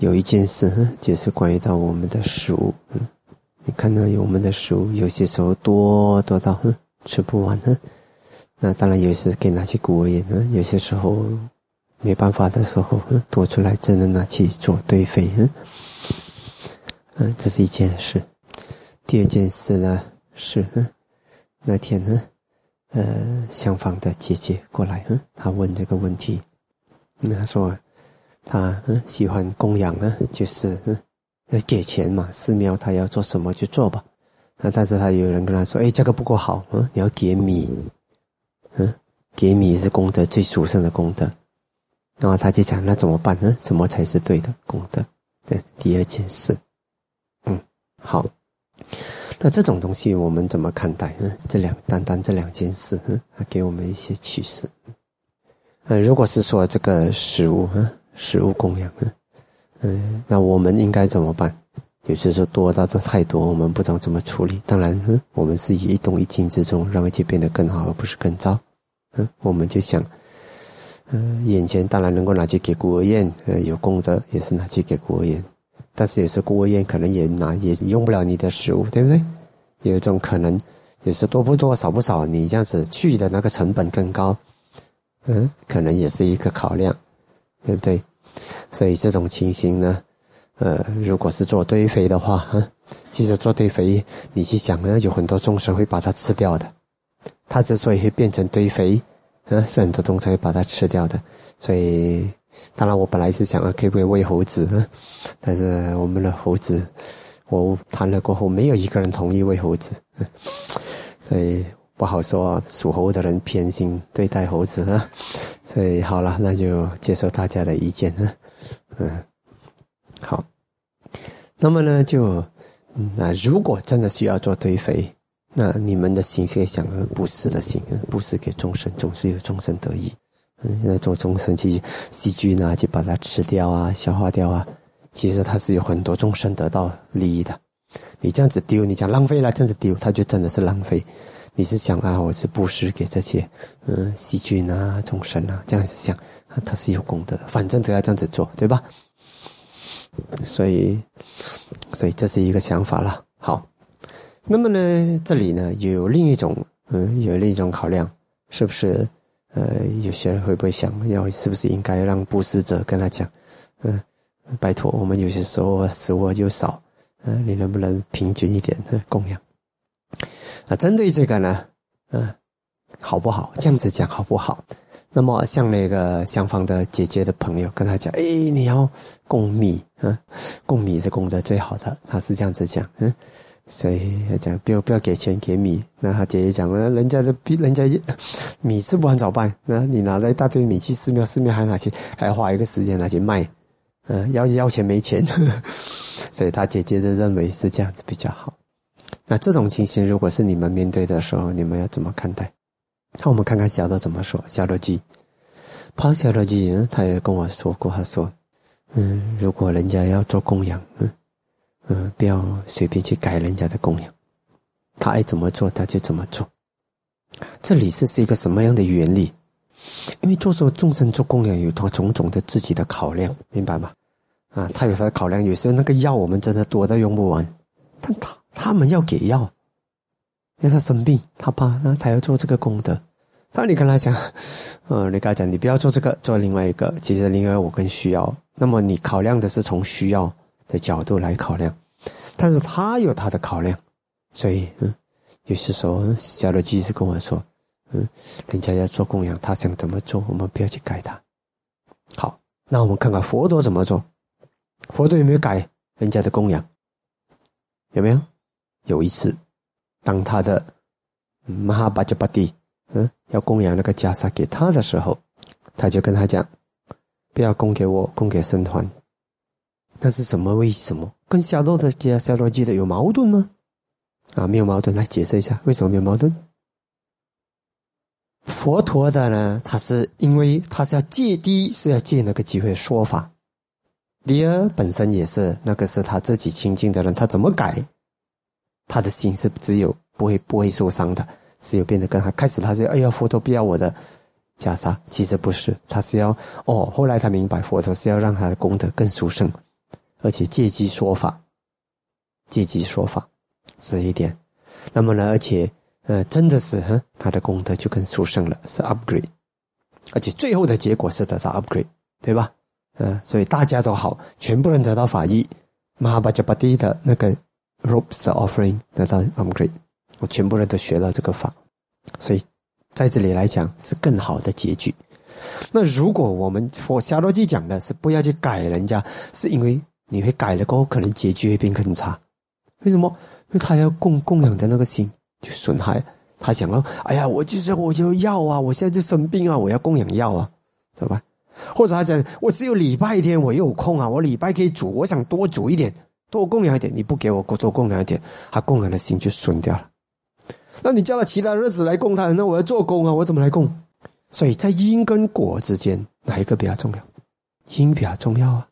有一件事，就是关于到我们的食物。你看到有我们的食物，有些时候多多到吃不完。那当然有时可以拿去孤儿院。有些时候没办法的时候，多出来只能拿去做堆肥。嗯，这是一件事。第二件事呢是，那天呢，呃，相反的姐姐过来，嗯她问这个问题，她说。他嗯喜欢供养呢，就是嗯要给钱嘛，寺庙他要做什么就做吧。那但是他有人跟他说，哎，这个不够好，嗯，你要给米，嗯，给米是功德最殊胜的功德。然后他就讲，那怎么办呢？怎么才是对的功德？这第二件事，嗯，好。那这种东西我们怎么看待？嗯，这两单单这两件事，嗯，它给我们一些启示。嗯，如果是说这个食物，嗯。食物供养，嗯，那我们应该怎么办？有些时候多到太多，我们不知道怎么处理。当然，我们是以一动一静之中让一切变得更好，而不是更糟。嗯，我们就想，嗯，眼前当然能够拿去给孤儿院，呃，有功德也是拿去给孤儿院。但是有时孤儿院可能也拿也用不了你的食物，对不对？有一种可能，也是多不多少不少，你这样子去的那个成本更高，嗯，可能也是一个考量。对不对？所以这种情形呢，呃，如果是做堆肥的话，啊，其实做堆肥，你去想呢，有很多众生会把它吃掉的。它之所以会变成堆肥，啊，是很多众生会把它吃掉的。所以，当然我本来是想啊，可不可以喂猴子啊？但是我们的猴子，我谈了过后，没有一个人同意喂猴子，所以。不好说，属猴的人偏心对待猴子啊，所以好了，那就接受大家的意见啊，嗯，好，那么呢，就那如果真的需要做堆肥，那你们的心可以想布施的心，布施给众生，总是有众生得益，嗯，那种众生去细菌啊，去把它吃掉啊，消化掉啊，其实它是有很多众生得到利益的。你这样子丢，你讲浪费了，这样子丢，它就真的是浪费。你是想啊，我是布施给这些，嗯，细菌啊、众生啊，这样子想，他是有功德，反正都要这样子做，对吧？所以，所以这是一个想法了。好，那么呢，这里呢有另一种，嗯，有另一种考量，是不是？呃，有些人会不会想要，是不是应该让布施者跟他讲，嗯，拜托，我们有些时候食物就少，嗯，你能不能平均一点的供养？那针对这个呢，嗯，好不好？这样子讲好不好？那么像那个相方的姐姐的朋友跟他讲，哎，你要供米，嗯，供米是供的最好的。他是这样子讲，嗯，所以讲不要不要给钱给米。那他姐姐讲，人家的比人家米吃不完咋办？那你拿了一大堆米去寺庙，寺庙还拿去，还花一个时间拿去卖，嗯，要要钱没钱，所以他姐姐就认为是这样子比较好。那这种情形，如果是你们面对的时候，你们要怎么看待？那我们看看小的怎么说。小罗基，跑小罗基，他也跟我说过，他说：“嗯，如果人家要做供养，嗯嗯，不要随便去改人家的供养，他爱怎么做他就怎么做。这里是是一个什么样的原理？因为做说众生做供养有他种种的自己的考量，明白吗？啊，他有他的考量。有时候那个药我们真的多到用不完，但他。他们要给药，因为他生病，他怕，那他要做这个功德。当你跟他讲，嗯，你跟他讲，你不要做这个，做另外一个。其实另外我更需要。那么你考量的是从需要的角度来考量，但是他有他的考量，所以，嗯，有些时候小罗基是跟我说，嗯，人家要做供养，他想怎么做，我们不要去改他。好，那我们看看佛陀怎么做，佛陀有没有改人家的供养？有没有？有一次，当他的玛哈巴吉巴蒂，嗯，要供养那个袈裟给他的时候，他就跟他讲：“不要供给我，供给僧团。”那是什么？为什么？跟夏洛的迦夏洛记的有矛盾吗？啊，没有矛盾。来解释一下，为什么没有矛盾？佛陀的呢？他是因为他是要借第一是要借那个机会说法，第二本身也是那个是他自己亲近的人，他怎么改？他的心是只有不会不会受伤的，只有变得更好。开始他是哎呀，佛陀不要我的袈裟，其实不是，他是要哦。后来他明白，佛陀是要让他的功德更殊胜，而且借机说法，借机说法是一点。那么呢，而且呃，真的是哈，他的功德就更殊胜了，是 upgrade，而且最后的结果是得到 upgrade，对吧？嗯，所以大家都好，全部人得到法益，马巴加巴蒂的那个 ropes 的 offering 得到 upgrade，我全部人都学了这个法，所以在这里来讲是更好的结局。那如果我们佛夏罗记讲的是不要去改人家，是因为你会改了过后，可能结局会变更差。为什么？因为他要供供养的那个心就损害，他想要，哎呀，我就是我就要啊，我现在就生病啊，我要供养药啊，对吧？或者他讲，我只有礼拜天我有空啊，我礼拜可以煮，我想多煮一点，多供养一点，你不给我多供养一点，他供养的心就损掉了。那你叫他其他日子来供他，那我要做工啊，我怎么来供？所以在因跟果之间，哪一个比较重要？因比较重要啊！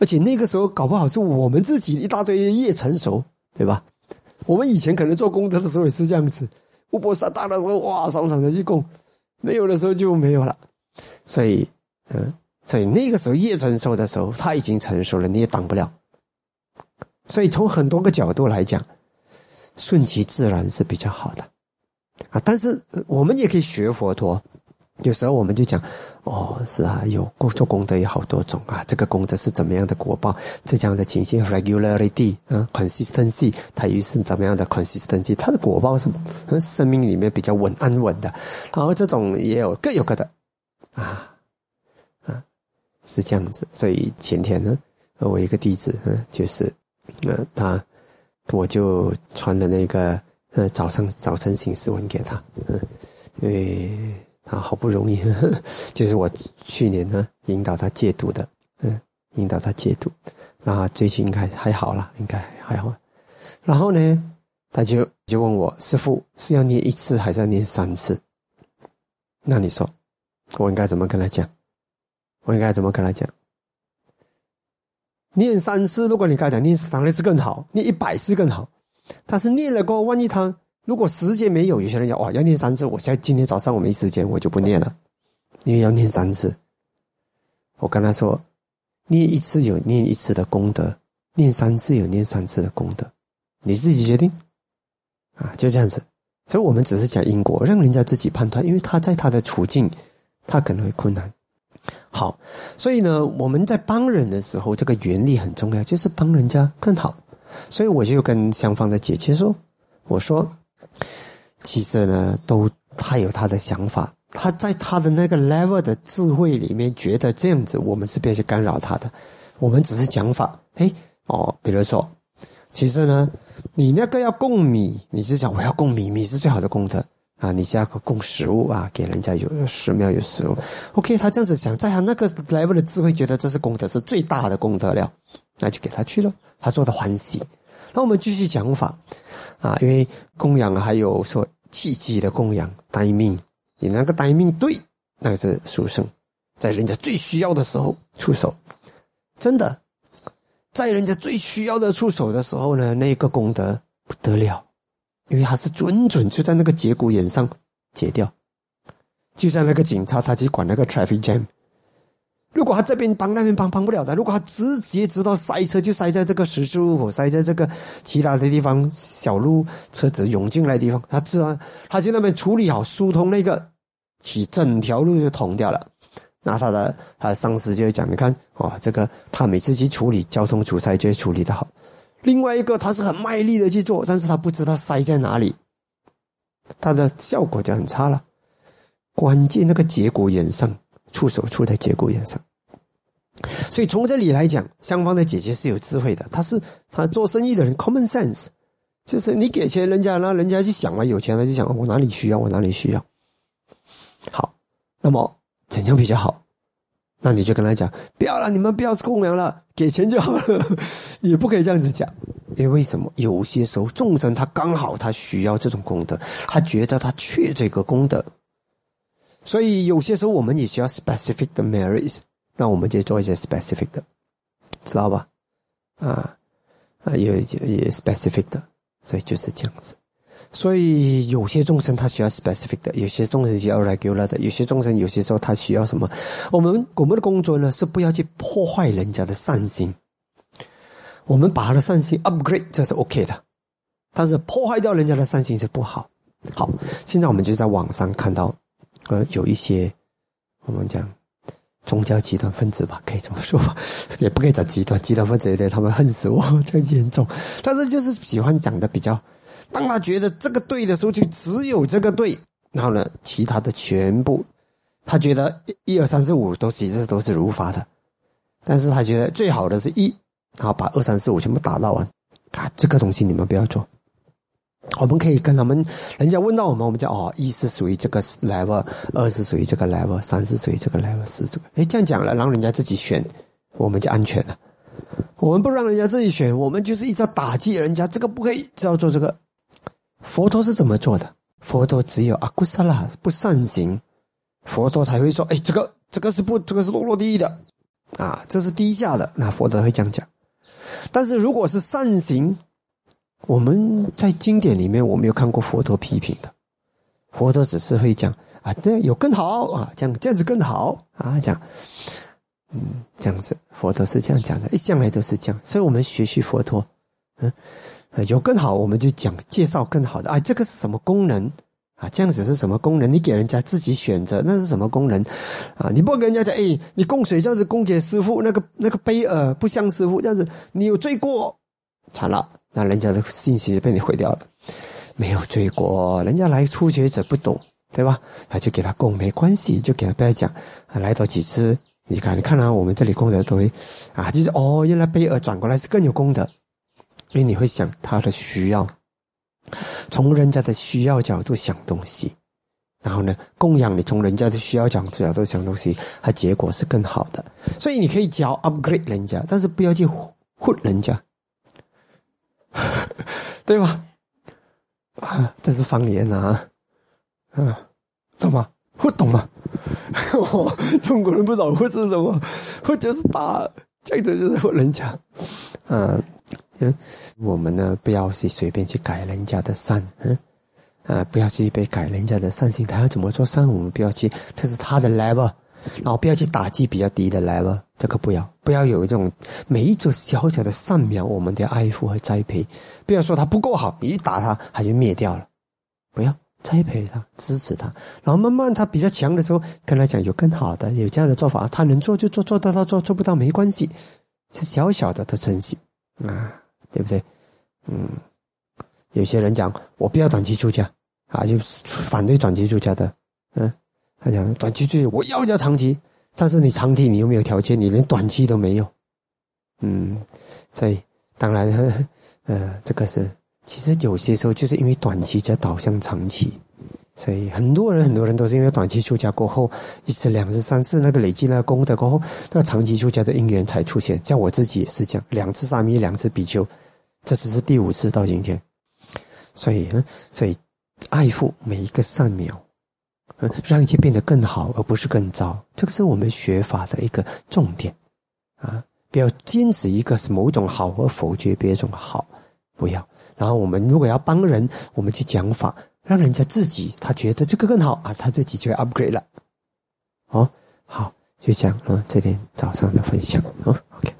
而且那个时候搞不好是我们自己一大堆业成熟，对吧？我们以前可能做功德的时候也是这样子，五波萨大的时候哇，爽爽的去供，没有的时候就没有了。所以，嗯，所以那个时候业成熟的时候，他已经成熟了，你也挡不了。所以从很多个角度来讲，顺其自然是比较好的啊。但是我们也可以学佛陀。有时候我们就讲，哦，是啊，有做功德有好多种啊，这个功德是怎么样的果报？这样的情形，regularity 啊，consistency，它又是怎么样的 consistency？它的果报是生命里面比较稳安稳的。然后这种也有各有各的，啊啊，是这样子。所以前天呢，我一个弟子，嗯，就是，呃，他，我就传了那个，呃，早上早晨醒思文给他，嗯，因为。他好不容易，就是我去年呢引导他戒毒的，嗯，引导他戒毒，那最近应该还好了，应该还好。然后呢，他就就问我师傅是要念一次还是要念三次？那你说我应该怎么跟他讲？我应该怎么跟他讲？念三次，如果你刚讲念当然是更好，念一百次更好。但是念了过后，万一他……如果时间没有，有些人讲哇，要念三次。我现在今天早上我没时间，我就不念了，因为要念三次。我跟他说，念一次有念一次的功德，念三次有念三次的功德，你自己决定。啊，就这样子。所以我们只是讲因果，让人家自己判断，因为他在他的处境，他可能会困难。好，所以呢，我们在帮人的时候，这个原理很重要，就是帮人家更好。所以我就跟相方的姐姐说，我说。其实呢，都他有他的想法，他在他的那个 level 的智慧里面，觉得这样子我们是不要去干扰他的，我们只是讲法。哎，哦，比如说，其实呢，你那个要供米，你是讲我要供米，米是最好的功德啊，你要供食物啊，给人家有寺庙有食物。OK，他这样子想，在他那个 level 的智慧，觉得这是功德是最大的功德了，那就给他去了，他做的欢喜。那我们继续讲法。啊，因为供养还有说契机的供养，待命，你那个待命对，那个是书生，在人家最需要的时候出手，真的，在人家最需要的出手的时候呢，那个功德不得了，因为他是准准就在那个节骨眼上解掉，就像那个警察他去管那个 traffic jam。如果他这边帮那边帮帮不了的，如果他直接知道塞车就塞在这个十字路口，塞在这个其他的地方小路车子涌进来的地方，他知道他去那边处理好疏通那个，其整条路就通掉了。那他的他的上司就会讲，你看哇，这个他每次去处理交通阻塞就会处理的好。另外一个他是很卖力的去做，但是他不知道塞在哪里，他的效果就很差了。关键那个结果眼上。出手出在节骨眼上，所以从这里来讲，香方的姐姐是有智慧的。她是她做生意的人，common sense，就是你给钱人家，那人家就想嘛，有钱了就想我哪里需要，我哪里需要。好，那么怎样比较好？那你就跟他讲，不要了，你们不要供养了，给钱就好了。也不可以这样子讲，因为为什么？有些时候众生他刚好他需要这种功德，他觉得他缺这个功德。所以有些时候我们也需要 specific 的 merits，那我们就做一些 specific 的，知道吧？啊啊，也也也 specific 的，所以就是这样子。所以有些众生他需要 specific 的，有些众生需要 regular 的，有些众生有些时候他需要什么？我们我们的工作呢是不要去破坏人家的善心，我们把他的善心 upgrade，这是 OK 的，但是破坏掉人家的善心是不好。好，现在我们就在网上看到，呃，有一些我们讲宗教极端分子吧，可以这么说吧，也不可以讲极端，极端分子有点他们恨死我，这严重。但是就是喜欢讲的比较，当他觉得这个对的时候，就只有这个对，然后呢，其他的全部，他觉得一二三四五都其实都是如法的，但是他觉得最好的是一。然后把二三四五全部打到完，啊，这个东西你们不要做。我们可以跟他们，人家问到我们，我们讲哦，一是属于这个 level，二是属于这个 level，三是属于这个 level，四这个。哎，这样讲了，让人家自己选，我们就安全了。我们不让人家自己选，我们就是一直打击人家，这个不可以，要做这个。佛陀是怎么做的？佛陀只有阿古萨拉不善行，佛陀才会说，哎，这个这个是不，这个是落落地的，啊，这是低下的，那佛陀会这样讲。但是如果是善行，我们在经典里面我没有看过佛陀批评的，佛陀只是会讲啊，这有更好啊，这样这样子更好。啊，讲，嗯，这样子，佛陀是这样讲的，一向来都是这样，所以我们学习佛陀，嗯，有更好，我们就讲介绍更好的啊，这个是什么功能？啊，这样子是什么功能？你给人家自己选择，那是什么功能？啊，你不跟人家讲，哎，你供水这样子供给师傅，那个那个杯呃不像师傅这样子，你有罪过，惨了，那人家的信息被你毁掉了。没有罪过，人家来初学者不懂，对吧？他就给他供，没关系，就给他不要讲。啊，来到几次，你看，你看啊，我们这里功德都会啊，就是哦，原来杯儿转过来是更有功德，因为你会想他的需要。从人家的需要角度想东西，然后呢，供养你从人家的需要角度角度想东西，它结果是更好的。所以你可以教 upgrade 人家，但是不要去混人家，对吧？啊，这是方言啊，啊，懂吗？不懂吗？中国人不懂混是什么？混就是打，这样子就是混人家，嗯。我们呢不要去随便去改人家的善，嗯，啊，不要去被改人家的善心，他要怎么做善，我们不要去，这是他的 level，然后不要去打击比较低的 level，这个不要，不要有一种每一种小小的善苗，我们的爱护和栽培，不要说他不够好，你一打他，他就灭掉了，不要栽培他，支持他，然后慢慢他比较强的时候，跟他讲有更好的，有这样的做法，他能做就做，做到他做做不到没关系，是小小的的珍惜啊。对不对？嗯，有些人讲我不要短期出家啊，就反对短期出家的。嗯，他讲短期出家我要要长期，但是你长期你又没有条件，你连短期都没有。嗯，所以当然，呃，这个是其实有些时候就是因为短期在导向长期，所以很多人很多人都是因为短期出家过后一次两次三次那个累积那个功德过后，那个长期出家的因缘才出现。像我自己也是这样，两次沙弥，两次比丘。这只是第五次到今天，所以，所以爱护每一个善苗，让一切变得更好，而不是更糟。这个是我们学法的一个重点啊！不要坚持一个是某种好而否决别种好，不要。然后我们如果要帮人，我们去讲法，让人家自己他觉得这个更好啊，他自己就 upgrade 了。哦，好，就讲了这点早上的分享啊，OK。